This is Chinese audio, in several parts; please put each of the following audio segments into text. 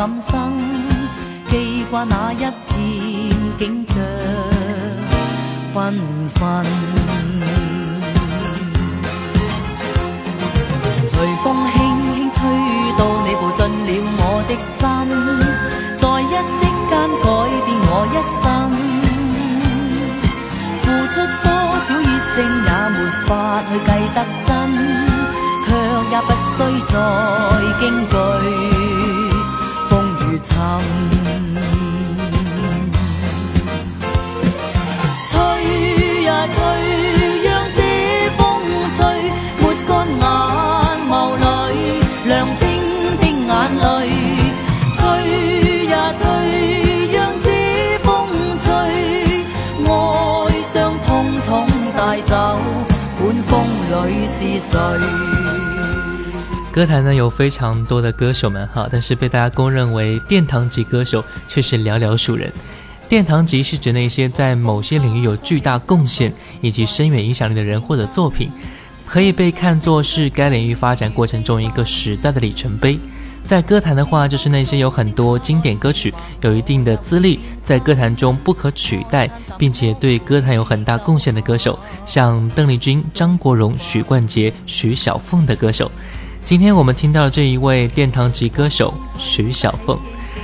感生，记挂那一片景象缤纷。随风轻轻吹到你步进了我的心，在一息间改变我一生。付出多少热性也没法去计得真，却也不需再。歌坛呢有非常多的歌手们哈，但是被大家公认为殿堂级歌手却是寥寥数人。殿堂级是指那些在某些领域有巨大贡献以及深远影响力的人或者作品，可以被看作是该领域发展过程中一个时代的里程碑。在歌坛的话，就是那些有很多经典歌曲、有一定的资历、在歌坛中不可取代，并且对歌坛有很大贡献的歌手，像邓丽君、张国荣、许冠杰、徐小凤的歌手。今天我们听到这一位殿堂级歌手徐小凤，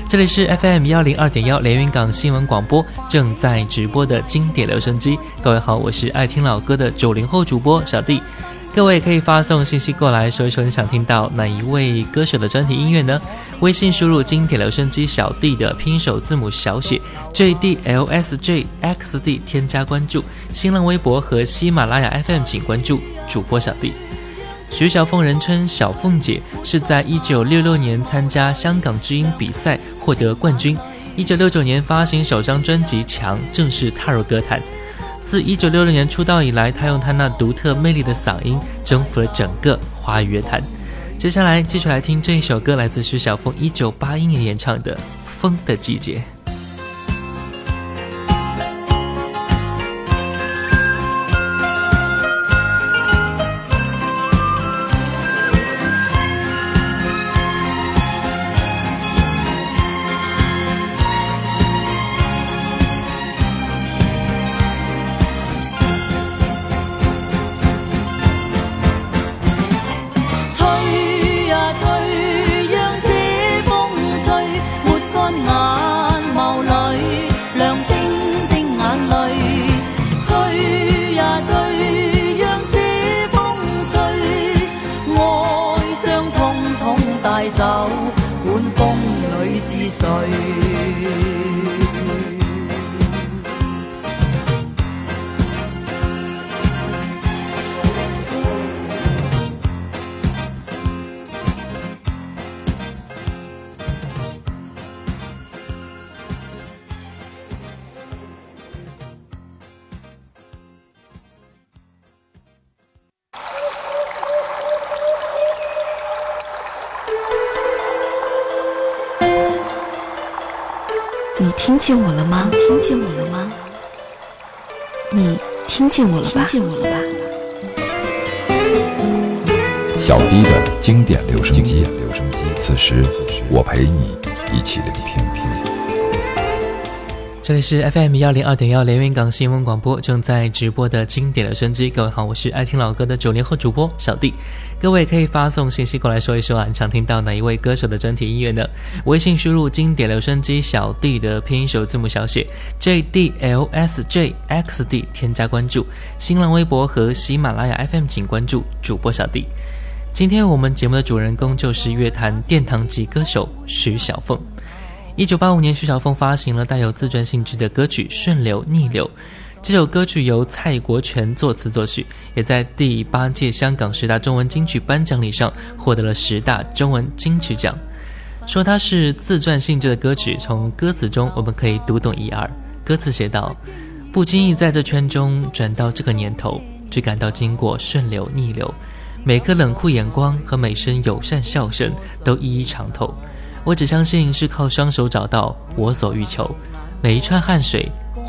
这里是 FM 幺零二点幺连云港新闻广播正在直播的经典留声机。各位好，我是爱听老歌的九零后主播小弟。各位可以发送信息过来，说一说你想听到哪一位歌手的专题音乐呢？微信输入“经典留声机小弟”的拼手字母小写 J D L S J X D，添加关注。新浪微博和喜马拉雅 FM 请关注主播小弟。徐小凤，人称小凤姐，是在一九六六年参加香港之音比赛获得冠军。一九六九年发行首张专辑《强》，正式踏入歌坛。自一九六六年出道以来，她用她那独特魅力的嗓音征服了整个华语乐坛。接下来继续来听这一首歌，来自徐小凤一九八一年演唱的《风的季节》。听见我了吗？听见我了吗？你听见我了吧？听见我了吧？小迪的经典留声机，此时此时我陪你一起聆听。这里是 FM 幺零二点幺连云港新闻广播正在直播的经典留声机。各位好，我是爱听老歌的九零后主播小弟。各位可以发送信息过来，说一说啊，你想听到哪一位歌手的专体音乐呢？微信输入“经典留声机小弟”的拼音首字母小写 “jdlsjxd”，添加关注。新浪微博和喜马拉雅 FM 请关注主播小弟。今天我们节目的主人公就是乐坛殿堂级歌手徐小凤。一九八五年，徐小凤发行了带有自传性质的歌曲《顺流逆流》。这首歌曲由蔡国权作词作曲，也在第八届香港十大中文金曲颁奖礼上获得了十大中文金曲奖。说它是自传性质的歌曲，从歌词中我们可以读懂一二。歌词写道：“不经意在这圈中转到这个年头，只感到经过顺流逆流，每个冷酷眼光和每声友善笑声都一一尝透。我只相信是靠双手找到我所欲求，每一串汗水。”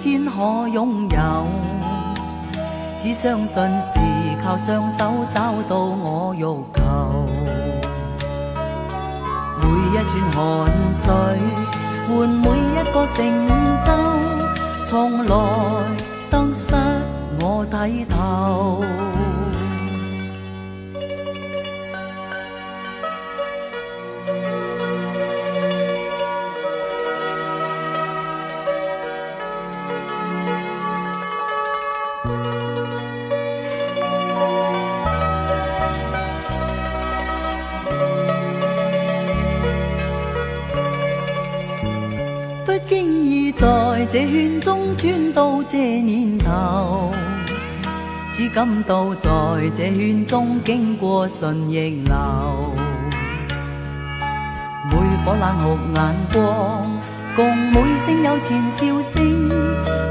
先可擁有，只相信是靠雙手找到我欲求。每一串汗水換每一個成就，從來當失我睇頭。这圈中转到这年头，只感到在这圈中经过顺逆流，每颗冷酷眼光，共每声友善笑声，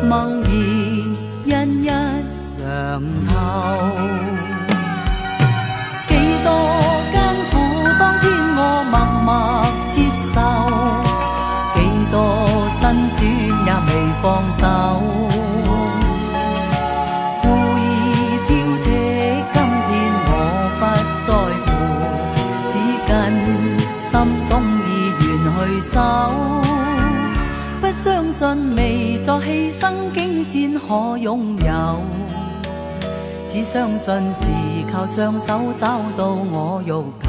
梦儿欣一上透，几多。我牺牲，竟先可拥有。只相信是靠双手找到我欲求。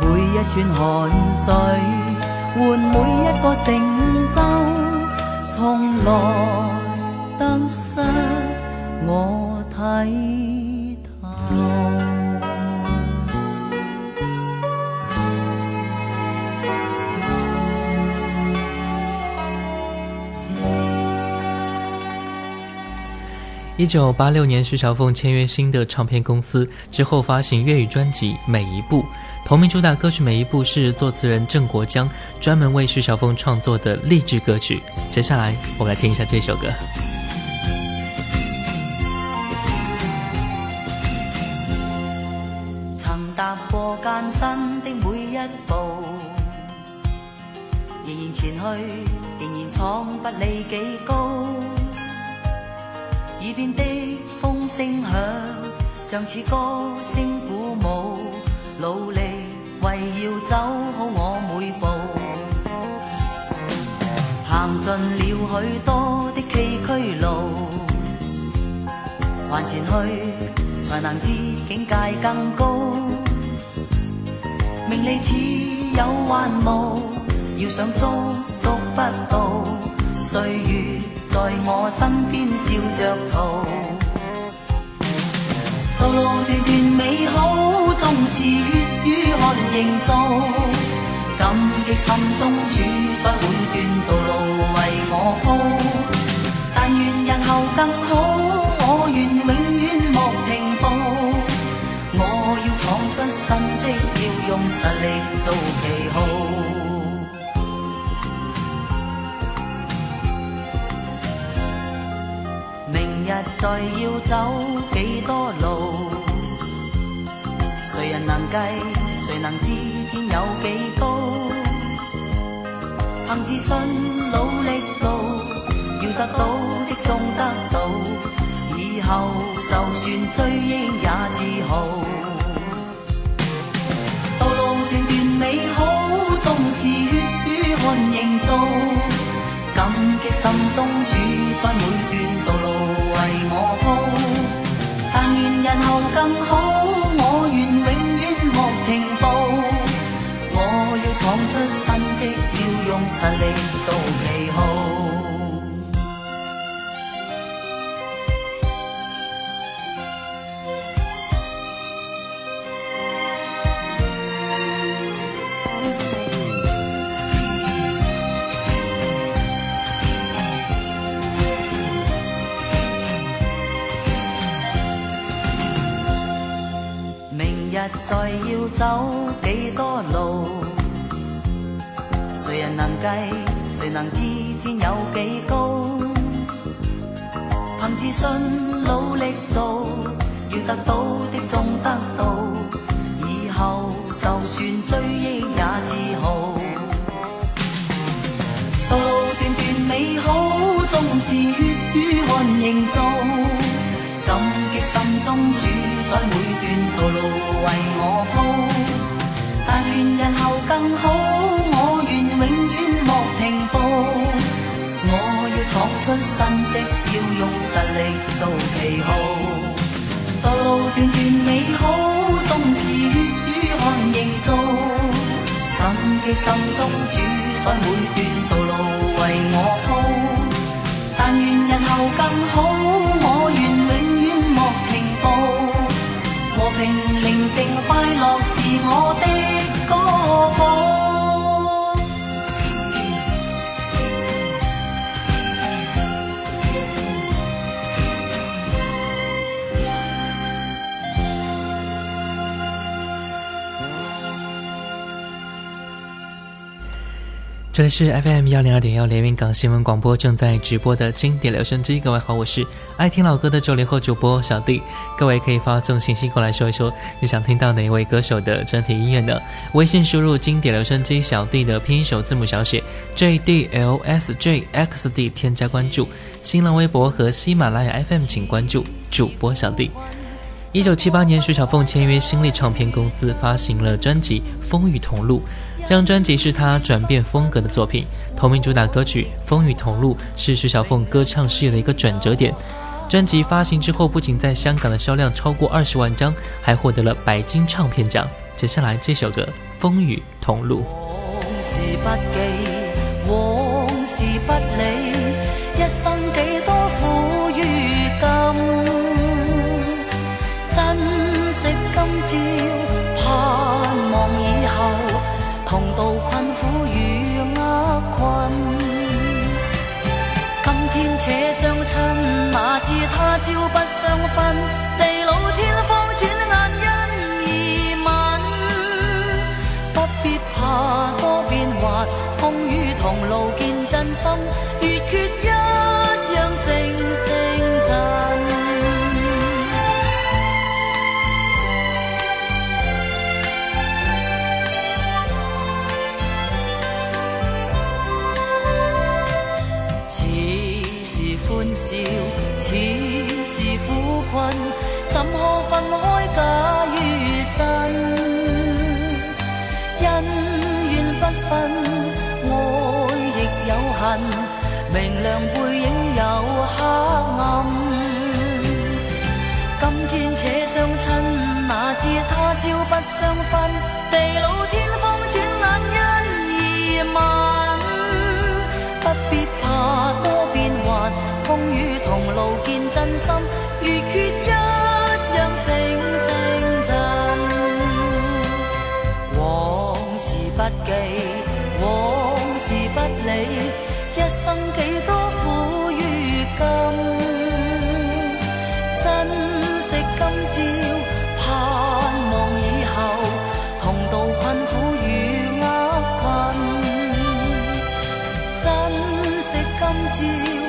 每一串汗水换每一个成就，从来得失我睇透。一九八六年，徐小凤签约新的唱片公司之后，发行粤语专辑《每一步》，同名主打歌曲《每一步》是作词人郑国江专门为徐小凤创作的励志歌曲。接下来，我们来听一下这首歌。曾踏过艰辛的每一步，仍然前去，仍然闯，不理几高。耳边的风声响，像似歌声鼓舞，努力为要走好我每步。行尽了许多的崎岖路，还前去才能知境界更高。名利似有幻雾，要想捉捉不到，岁月。在我身边笑着逃，道路段段美好，纵是血与汗凝造，感激心中主，宰每段道路为我铺。但愿日后更好，我愿永远莫停步，我要闯出新迹，要用实力做旗号。再要走几多路，谁人能计？谁能知天有几高？凭自信，努力做，要得到的终得到。以后就算追忆也自豪。更好，我愿永远莫停步，我要闯出新绩，要用实力做旗号。再要走几多路，谁人能计？谁能知天有几高？凭自信，努力做，要得到的终得到。以后就算追忆也自豪。路段段美好，纵是血与汗凝造。感激心中主，在每段道路为我铺，但愿日后更好，我愿永远莫停步。我要闯出新迹，要用实力做旗号。道路段段美好，纵是血与汗营造。感激心中主，在每段道路为我铺，但愿日后更好。快乐。这里是 FM 幺零二点幺连云港新闻广播正在直播的经典留声机。各位好，我是爱听老歌的九零后主播小弟。各位可以发送信息过来，说一说你想听到哪一位歌手的整体音乐呢？微信输入“经典留声机小弟”的拼音首字母小写 j d l s j x d 添加关注。新浪微博和喜马拉雅 FM 请关注主播小弟。一九七八年，徐小凤签约新力唱片公司，发行了专辑《风雨同路》。这张专辑是他转变风格的作品，同名主打歌曲《风雨同路》是徐小凤歌唱事业的一个转折点。专辑发行之后，不仅在香港的销量超过二十万张，还获得了白金唱片奖。接下来，这首歌《风雨同路》。one. 分爱亦有恨，明亮背影有黑暗。今天且相亲，哪知他朝不相分。地老天荒转眼因而晚。不必怕多变幻，风雨同路见真心，如缺一样星星衬。往事不记。一生几多苦与甘，珍惜今朝，盼望以后同渡困苦与厄困，珍惜今朝。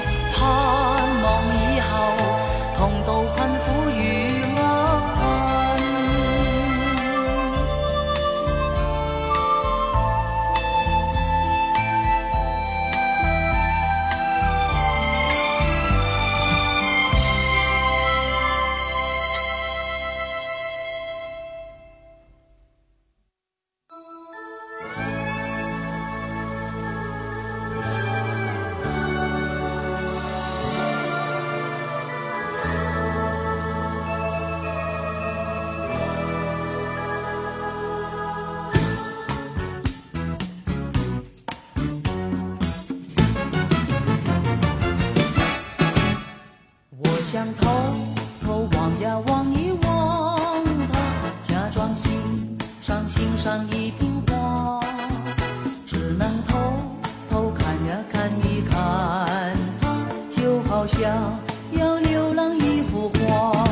想偷偷望呀望一望他，假装欣赏欣赏一瓶花，只能偷偷看呀看一看他，就好像要浏览一幅画，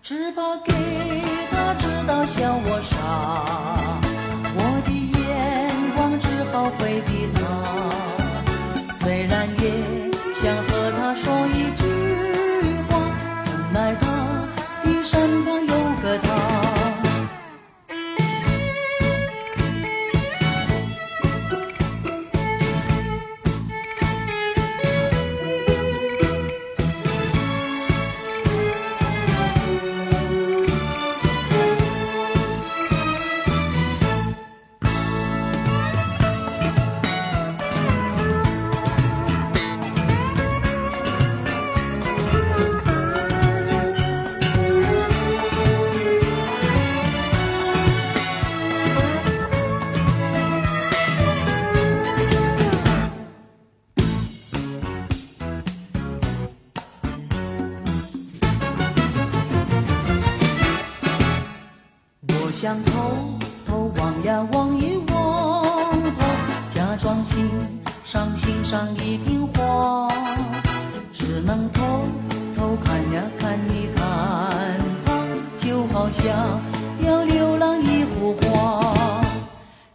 只怕给他知道笑我傻，我的眼光只好回避。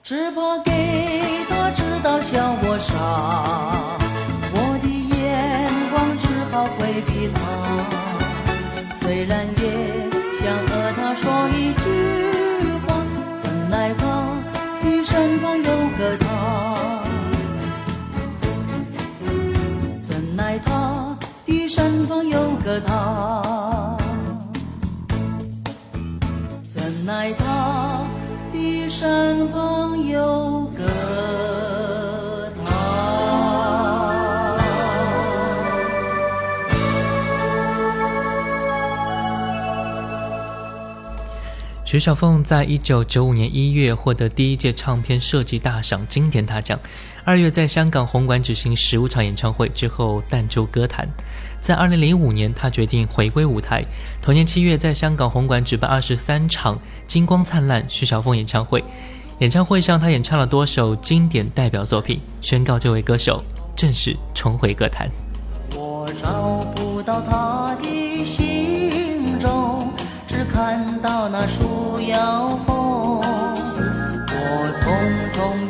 只怕给。徐小凤在一九九五年一月获得第一届唱片设计大赏经典大奖，二月在香港红馆举行十五场演唱会之后淡出歌坛。在二零零五年，她决定回归舞台，同年七月在香港红馆举办二十三场《金光灿烂》徐小凤演唱会。演唱会上，她演唱了多首经典代表作品，宣告这位歌手正式重回歌坛。我找不到他的行踪，只看到那束。摇风，我匆匆。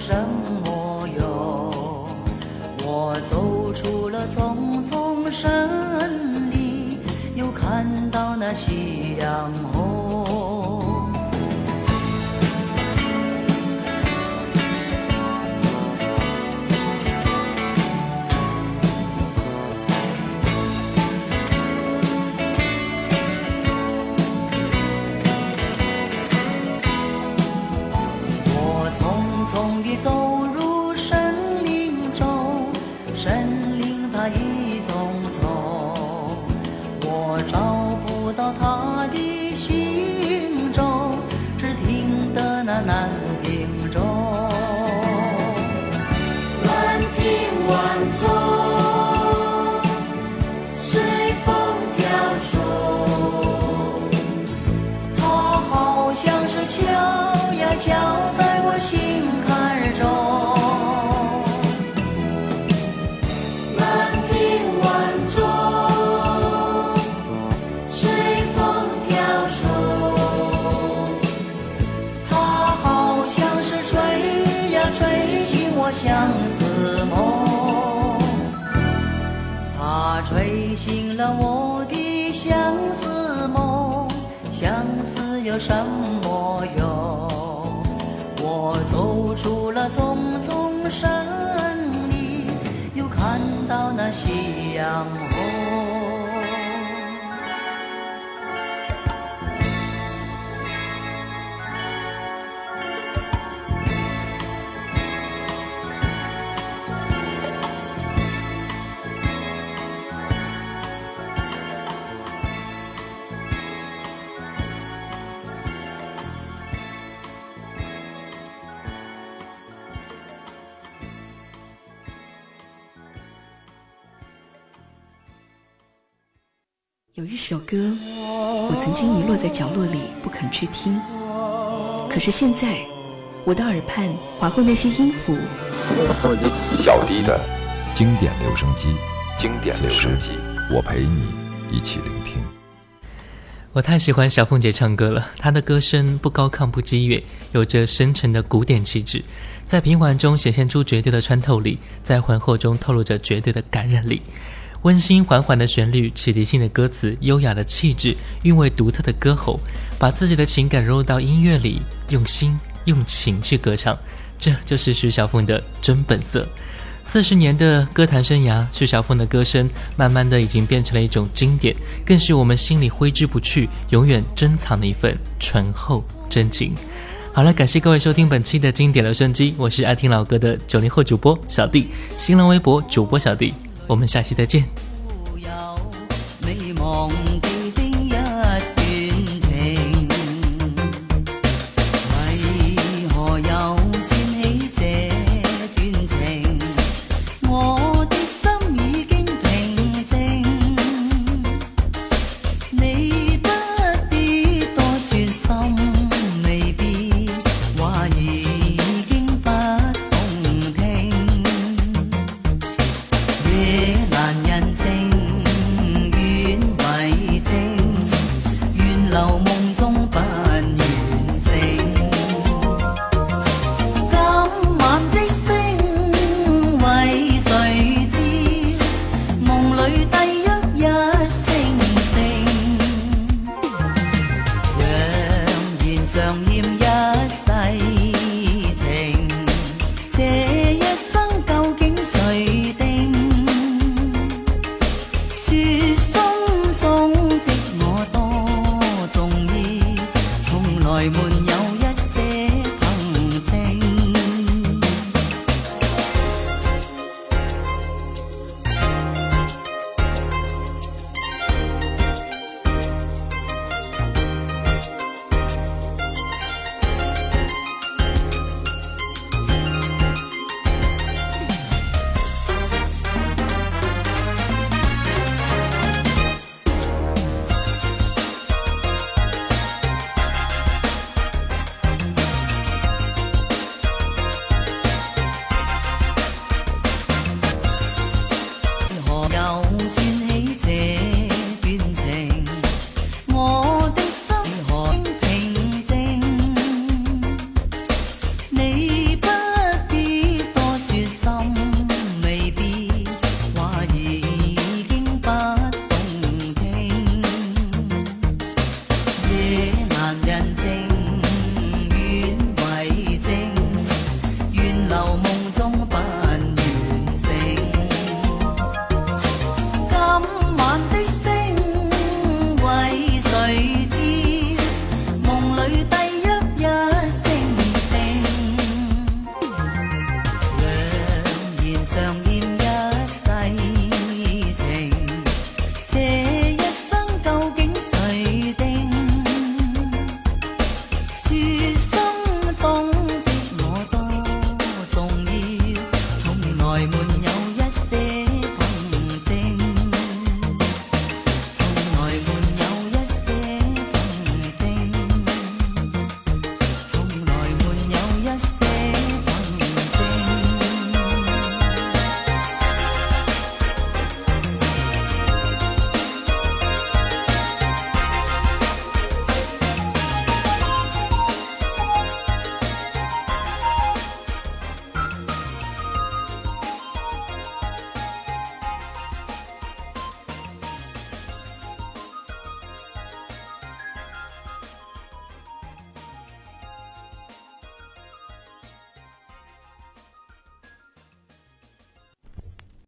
什么用？我走出了丛丛森林，又看到那夕阳。了我的相思梦，相思有什么用？我走出了丛丛森林，又看到那夕阳。有一首歌，我曾经遗落在角落里，不肯去听。可是现在，我的耳畔划过那些音符。小低的，经典留声机，经典留声机，我陪你一起聆听。我太喜欢小凤姐唱歌了，她的歌声不高亢不激越，有着深沉的古典气质，在平缓中显现出绝对的穿透力，在浑厚中透露着绝对的感染力。温馨缓缓的旋律，启迪性的歌词，优雅的气质，韵味独特的歌喉，把自己的情感融入到音乐里，用心用情去歌唱，这就是徐小凤的真本色。四十年的歌坛生涯，徐小凤的歌声慢慢的已经变成了一种经典，更是我们心里挥之不去、永远珍藏的一份醇厚真情。好了，感谢各位收听本期的经典留声机，我是爱听老歌的九零后主播小弟，新浪微博主播小弟。我们下期再见。帷门。